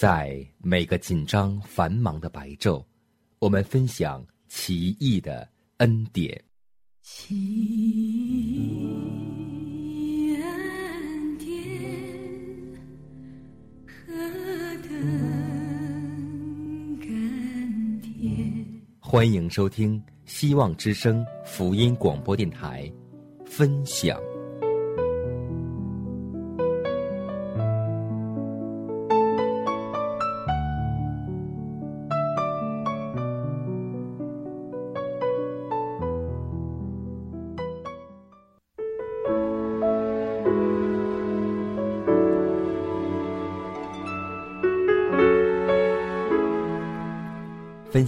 在每个紧张繁忙的白昼，我们分享奇异的恩典。奇异恩典，何等甘甜。欢迎收听希望之声福音广播电台，分享。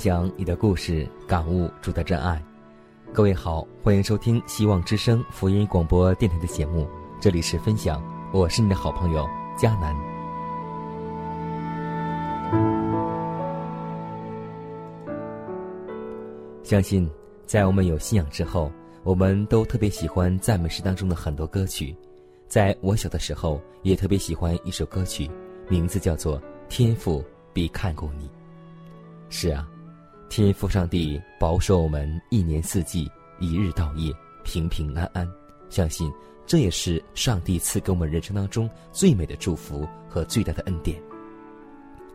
享你的故事，感悟主的真爱。各位好，欢迎收听希望之声福音广播电台的节目，这里是分享，我是你的好朋友佳南。相信在我们有信仰之后，我们都特别喜欢赞美诗当中的很多歌曲。在我小的时候，也特别喜欢一首歌曲，名字叫做《天赋必看顾你》。是啊，天父上帝保守我们一年四季，一日到夜平平安安。相信这也是上帝赐给我们人生当中最美的祝福和最大的恩典。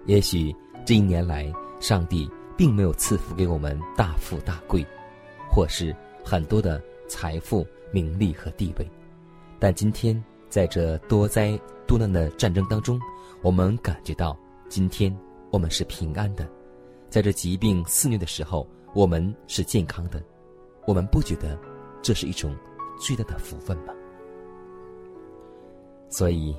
也许这一年来，上帝并没有赐福给我们大富大贵，或是很多的财富、名利和地位，但今天在这多灾多难的战争当中，我们感觉到今天我们是平安的。在这疾病肆虐的时候，我们是健康的，我们不觉得这是一种最大的福分吗？所以，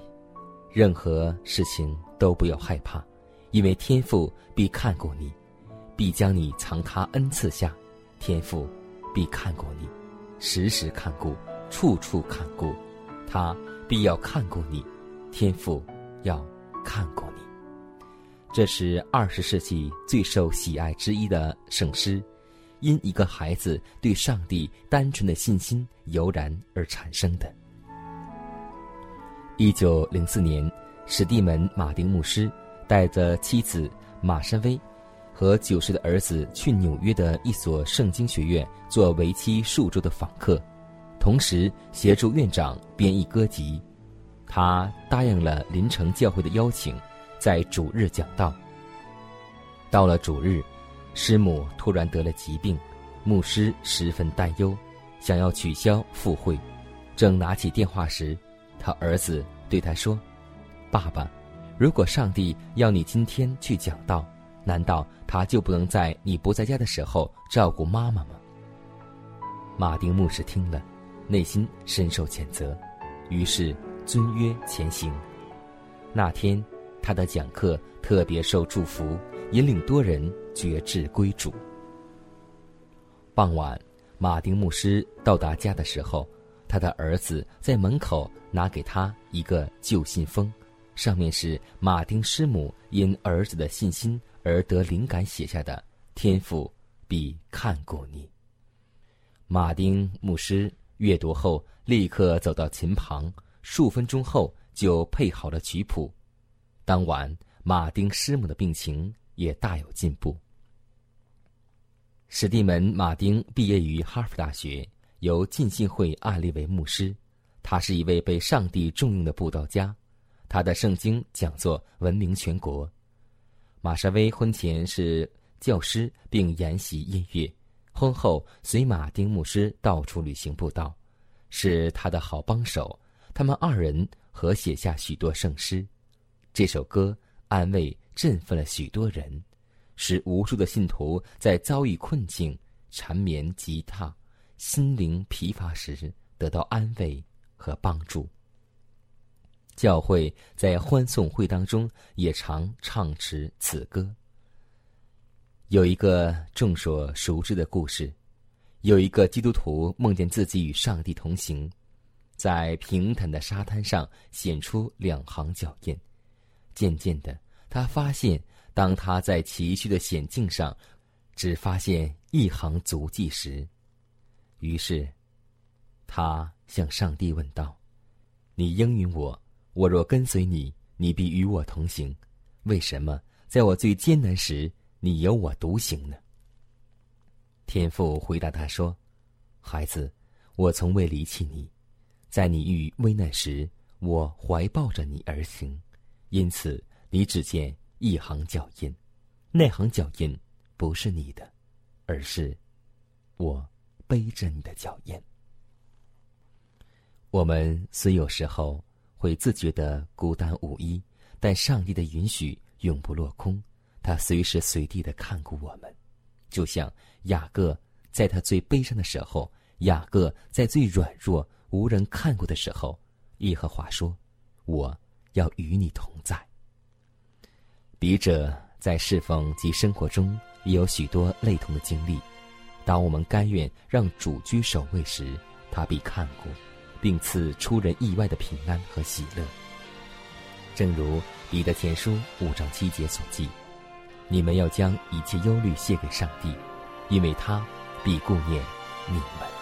任何事情都不要害怕，因为天父必看过你，必将你藏他恩赐下，天父必看过你，时时看顾，处处看顾，他必要看顾你，天父要看顾你。这是二十世纪最受喜爱之一的圣诗，因一个孩子对上帝单纯的信心油然而产生的。一九零四年，史蒂门·马丁牧师带着妻子玛莎薇和九岁的儿子去纽约的一所圣经学院做为期数周的访客，同时协助院长编译歌集。他答应了林城教会的邀请。在主日讲道。到了主日，师母突然得了疾病，牧师十分担忧，想要取消赴会。正拿起电话时，他儿子对他说：“爸爸，如果上帝要你今天去讲道，难道他就不能在你不在家的时候照顾妈妈吗？”马丁牧师听了，内心深受谴责，于是遵约前行。那天。他的讲课特别受祝福，引领多人觉志归主。傍晚，马丁牧师到达家的时候，他的儿子在门口拿给他一个旧信封，上面是马丁师母因儿子的信心而得灵感写下的：“天父必看顾你。”马丁牧师阅读后，立刻走到琴旁，数分钟后就配好了曲谱。当晚，马丁师母的病情也大有进步。史蒂门·马丁毕业于哈佛大学，由浸信会案例为牧师。他是一位被上帝重用的布道家，他的圣经讲座闻名全国。玛莎薇婚前是教师，并研习音乐，婚后随马丁牧师到处旅行布道，是他的好帮手。他们二人合写下许多圣诗。这首歌安慰、振奋了许多人，使无数的信徒在遭遇困境、缠绵吉他、心灵疲乏时得到安慰和帮助。教会在欢送会当中也常唱持此歌。有一个众所熟知的故事，有一个基督徒梦见自己与上帝同行，在平坦的沙滩上显出两行脚印。渐渐的，他发现，当他在崎岖的险境上，只发现一行足迹时，于是，他向上帝问道：“你应允我，我若跟随你，你必与我同行。为什么在我最艰难时，你由我独行呢？”天父回答他说：“孩子，我从未离弃你，在你遇危难时，我怀抱着你而行，因此你只见一行脚印，那行脚印不是你的，而是我。”背着你的脚印，我们虽有时候会自觉的孤单无依，但上帝的允许永不落空，他随时随地的看顾我们。就像雅各在他最悲伤的时候，雅各在最软弱无人看顾的时候，耶和华说：“我要与你同在。”笔者在侍奉及生活中也有许多类同的经历。当我们甘愿让主居首位时，他必看顾，并赐出人意外的平安和喜乐。正如彼得前书五章七节所记：“你们要将一切忧虑卸给上帝，因为他必顾念你们。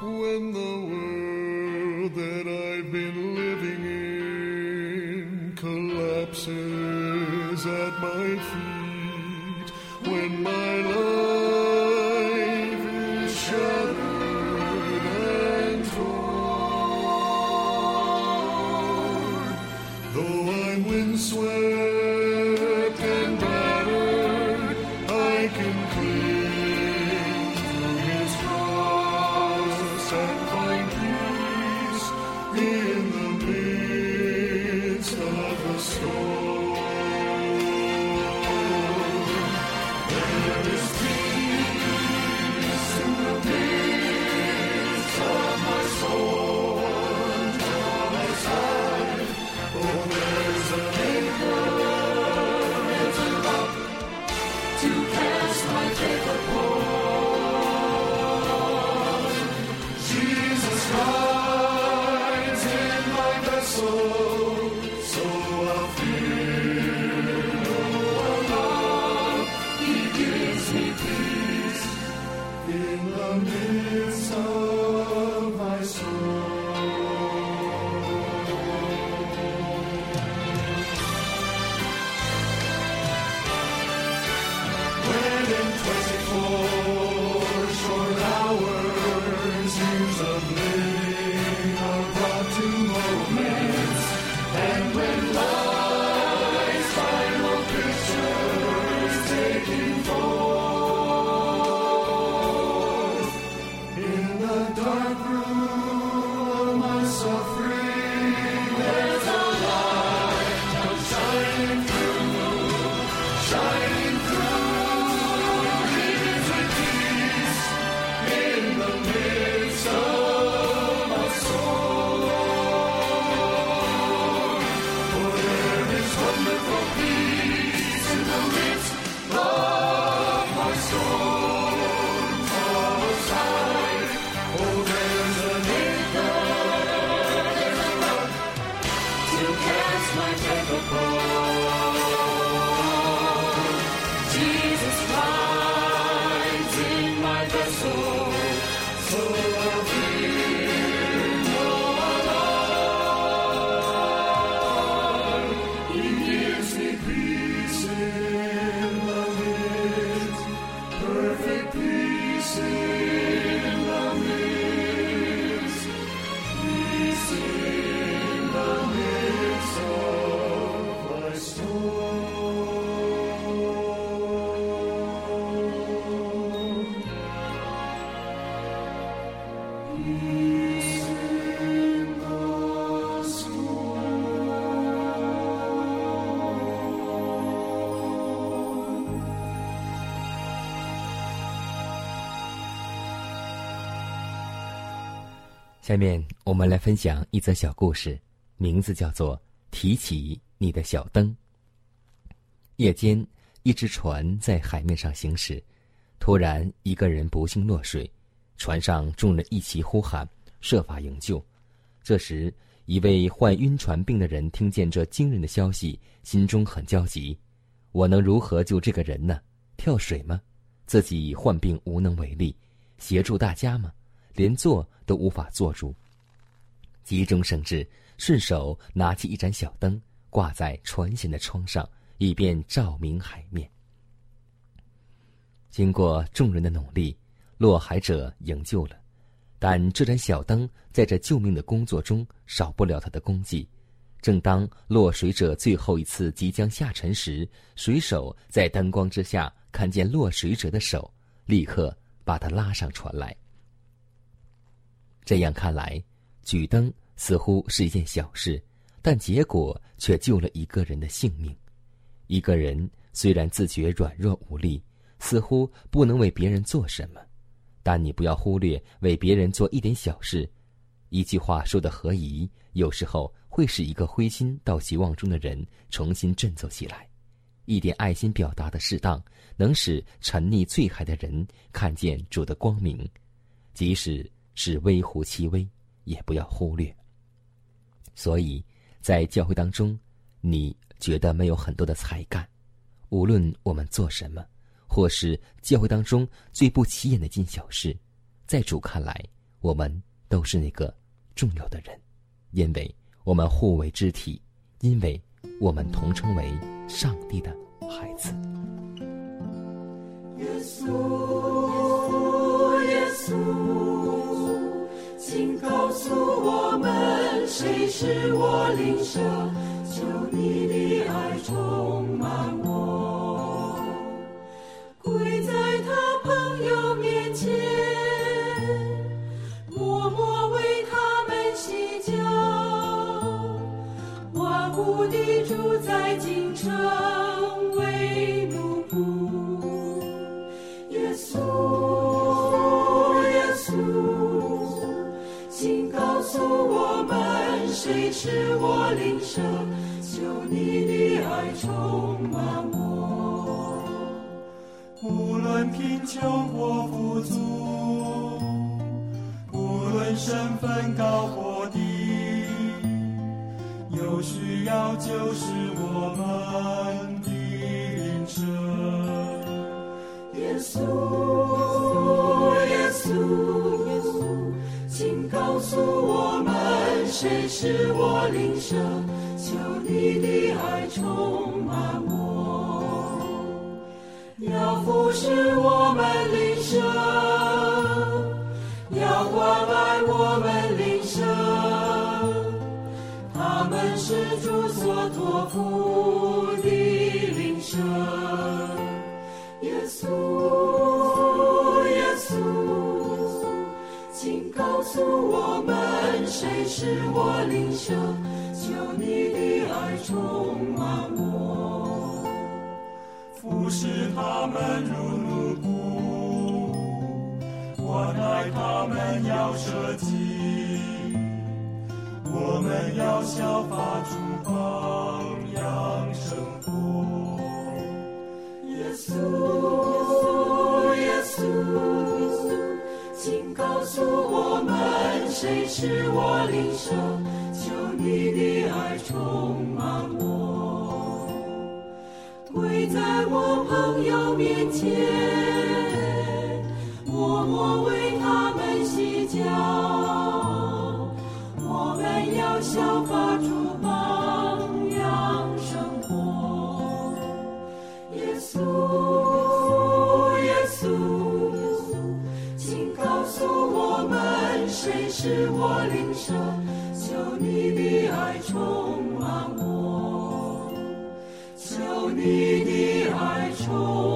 when the world that I've been living in collapses at my feet, when my love. be my Jacob. 下面我们来分享一则小故事，名字叫做“提起你的小灯”。夜间，一只船在海面上行驶，突然一个人不幸落水，船上众人一齐呼喊，设法营救。这时，一位患晕船病的人听见这惊人的消息，心中很焦急：我能如何救这个人呢？跳水吗？自己患病无能为力，协助大家吗？连坐都无法坐住。急中生智，顺手拿起一盏小灯，挂在船舷的窗上，以便照明海面。经过众人的努力，落海者营救了。但这盏小灯在这救命的工作中少不了它的功绩。正当落水者最后一次即将下沉时，水手在灯光之下看见落水者的手，立刻把他拉上船来。这样看来，举灯似乎是一件小事，但结果却救了一个人的性命。一个人虽然自觉软弱无力，似乎不能为别人做什么。但你不要忽略为别人做一点小事，一句话说的合宜，有时候会使一个灰心到绝望中的人重新振作起来；一点爱心表达的适当，能使沉溺醉海的人看见主的光明，即使是微乎其微，也不要忽略。所以，在教会当中，你觉得没有很多的才干，无论我们做什么。或是教会当中最不起眼的一件小事，在主看来，我们都是那个重要的人，因为我们互为肢体，因为我们同称为上帝的孩子。耶稣，耶稣，请告诉我们，谁是我灵舍？求你的爱充满我。跪在他朋友面前，默默为他们洗脚。万物的主在京城为奴仆。诉我们，谁是我灵舍？求你的爱充满我。无论贫穷或富足，无论身份高或低，有需要就是我们的灵舍。耶稣，耶稣，告诉我们，谁是我邻舍？求你的爱充满我。要服侍我们灵舍，要关爱我们灵舍，他们是主所托付是我灵舍？求你的爱充满我。服侍他们如奴仆，关爱他们要舍己，我们要效法主榜样生活。耶稣，诉我们，谁是我灵舍？求你的爱充满我。跪在我朋友面前，默默为他们洗脚。我们要效法主榜样生活。耶稣，我们，谁是我灵舍？求你的爱充满我。求你的爱充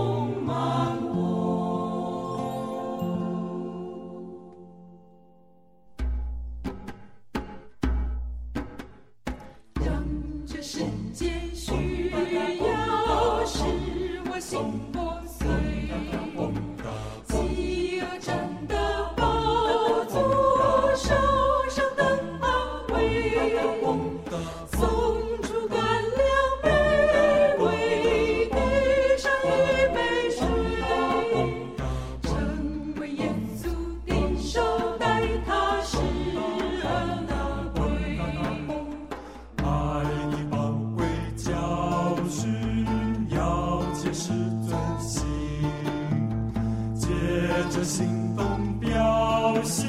是真心接着行动表现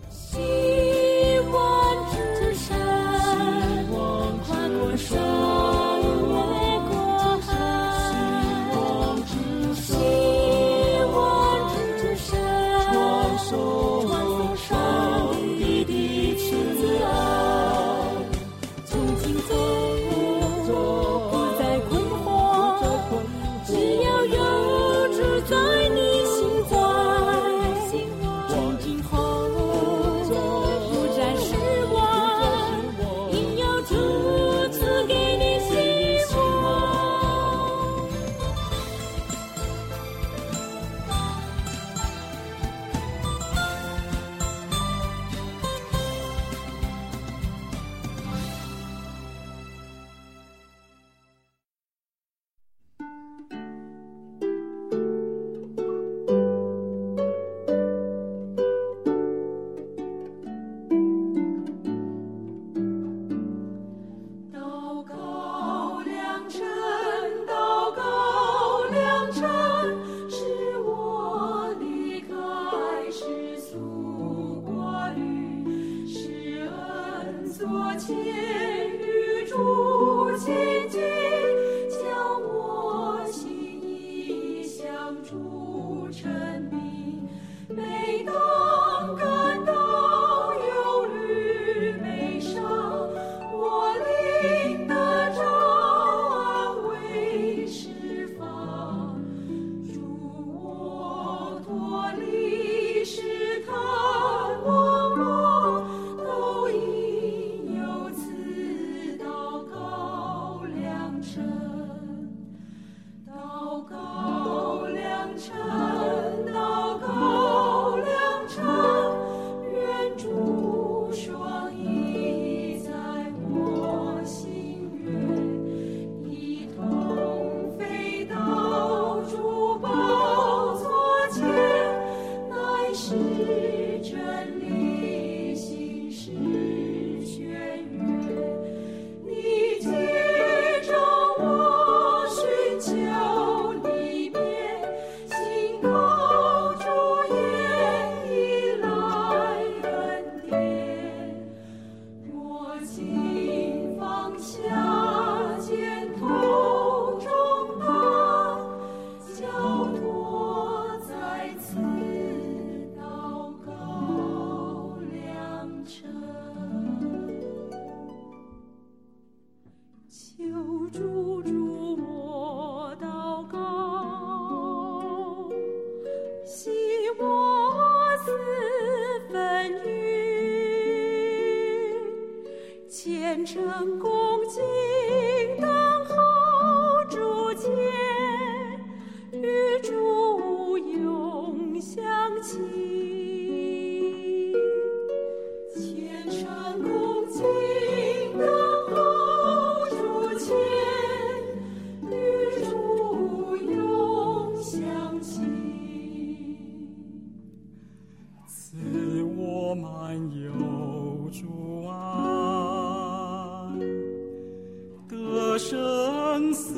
生死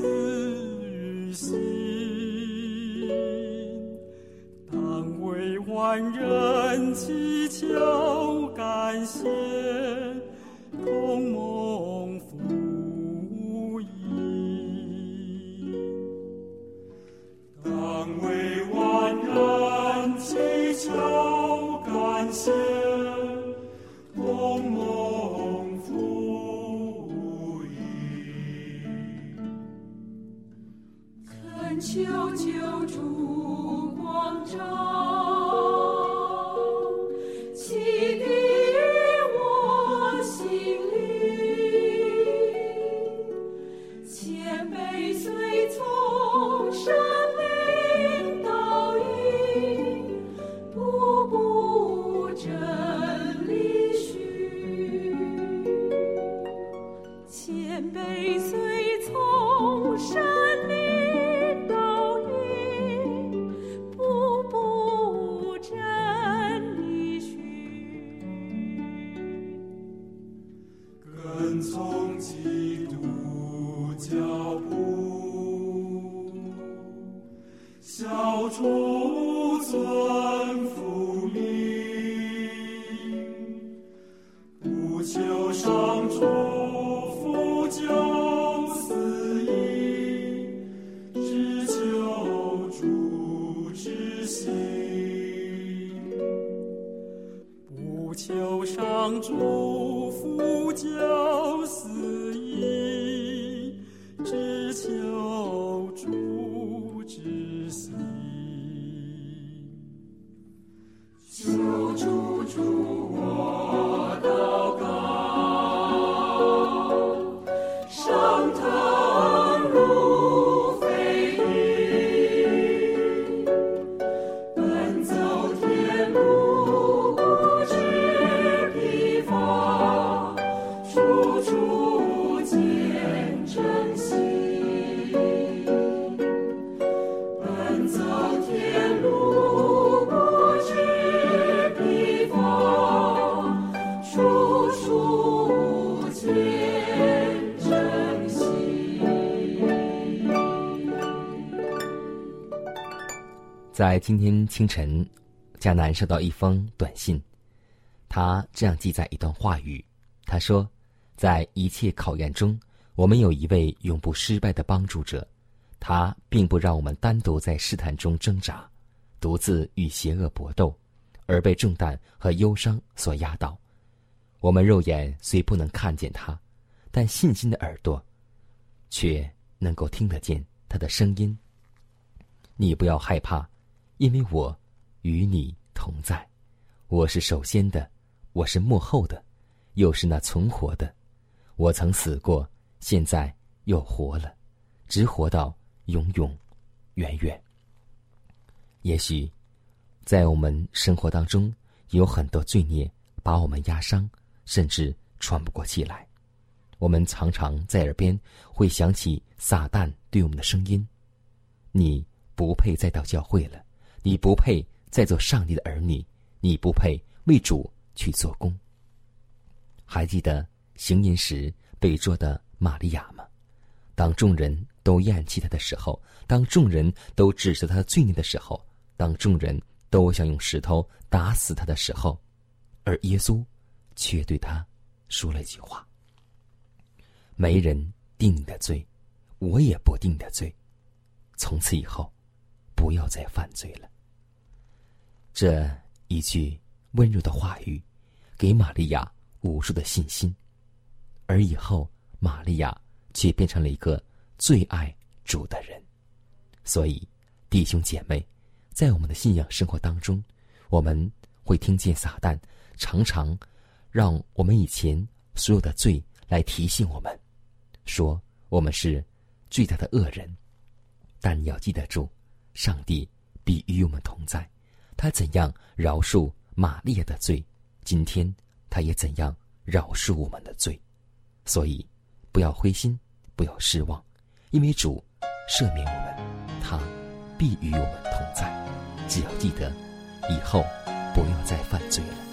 心，当为万人祈求。在今天清晨，迦南收到一封短信，他这样记载一段话语：他说，在一切考验中，我们有一位永不失败的帮助者，他并不让我们单独在试探中挣扎，独自与邪恶搏斗，而被重担和忧伤所压倒。我们肉眼虽不能看见他，但信心的耳朵，却能够听得见他的声音。你不要害怕，因为我与你同在。我是首先的，我是幕后的，又是那存活的。我曾死过，现在又活了，直活到永永远远。也许，在我们生活当中，有很多罪孽把我们压伤，甚至喘不过气来。我们常常在耳边会响起撒旦对我们的声音：“你不配再到教会了，你不配再做上帝的儿女，你不配为主去做工。”还记得行淫时被捉的玛利亚吗？当众人都厌弃他的时候，当众人都指责他的罪孽的时候，当众人都想用石头打死他的时候，而耶稣却对他说了一句话：“没人定你的罪，我也不定你的罪。从此以后，不要再犯罪了。”这一句温柔的话语，给玛利亚无数的信心，而以后玛利亚却变成了一个最爱主的人。所以，弟兄姐妹，在我们的信仰生活当中，我们会听见撒旦常常让我们以前所有的罪来提醒我们，说我们是最大的恶人。但你要记得住，上帝必与我们同在。他怎样饶恕玛利亚的罪，今天他也怎样饶恕我们的罪。所以，不要灰心，不要失望，因为主赦免我们，他必与我们同在。只要记得，以后不要再犯罪了。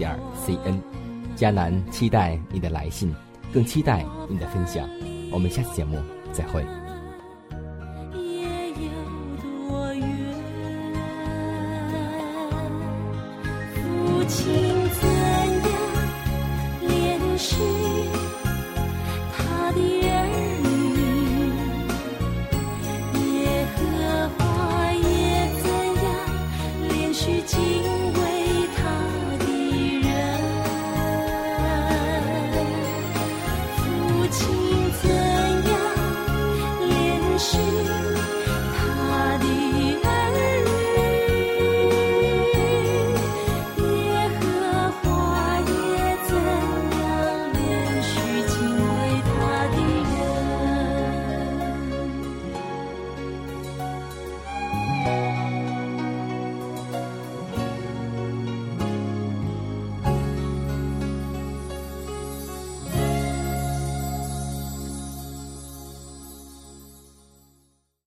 点 cn。迦南期待你的来信，更期待你的分享。我们下次节目再会。情怎样？脸是。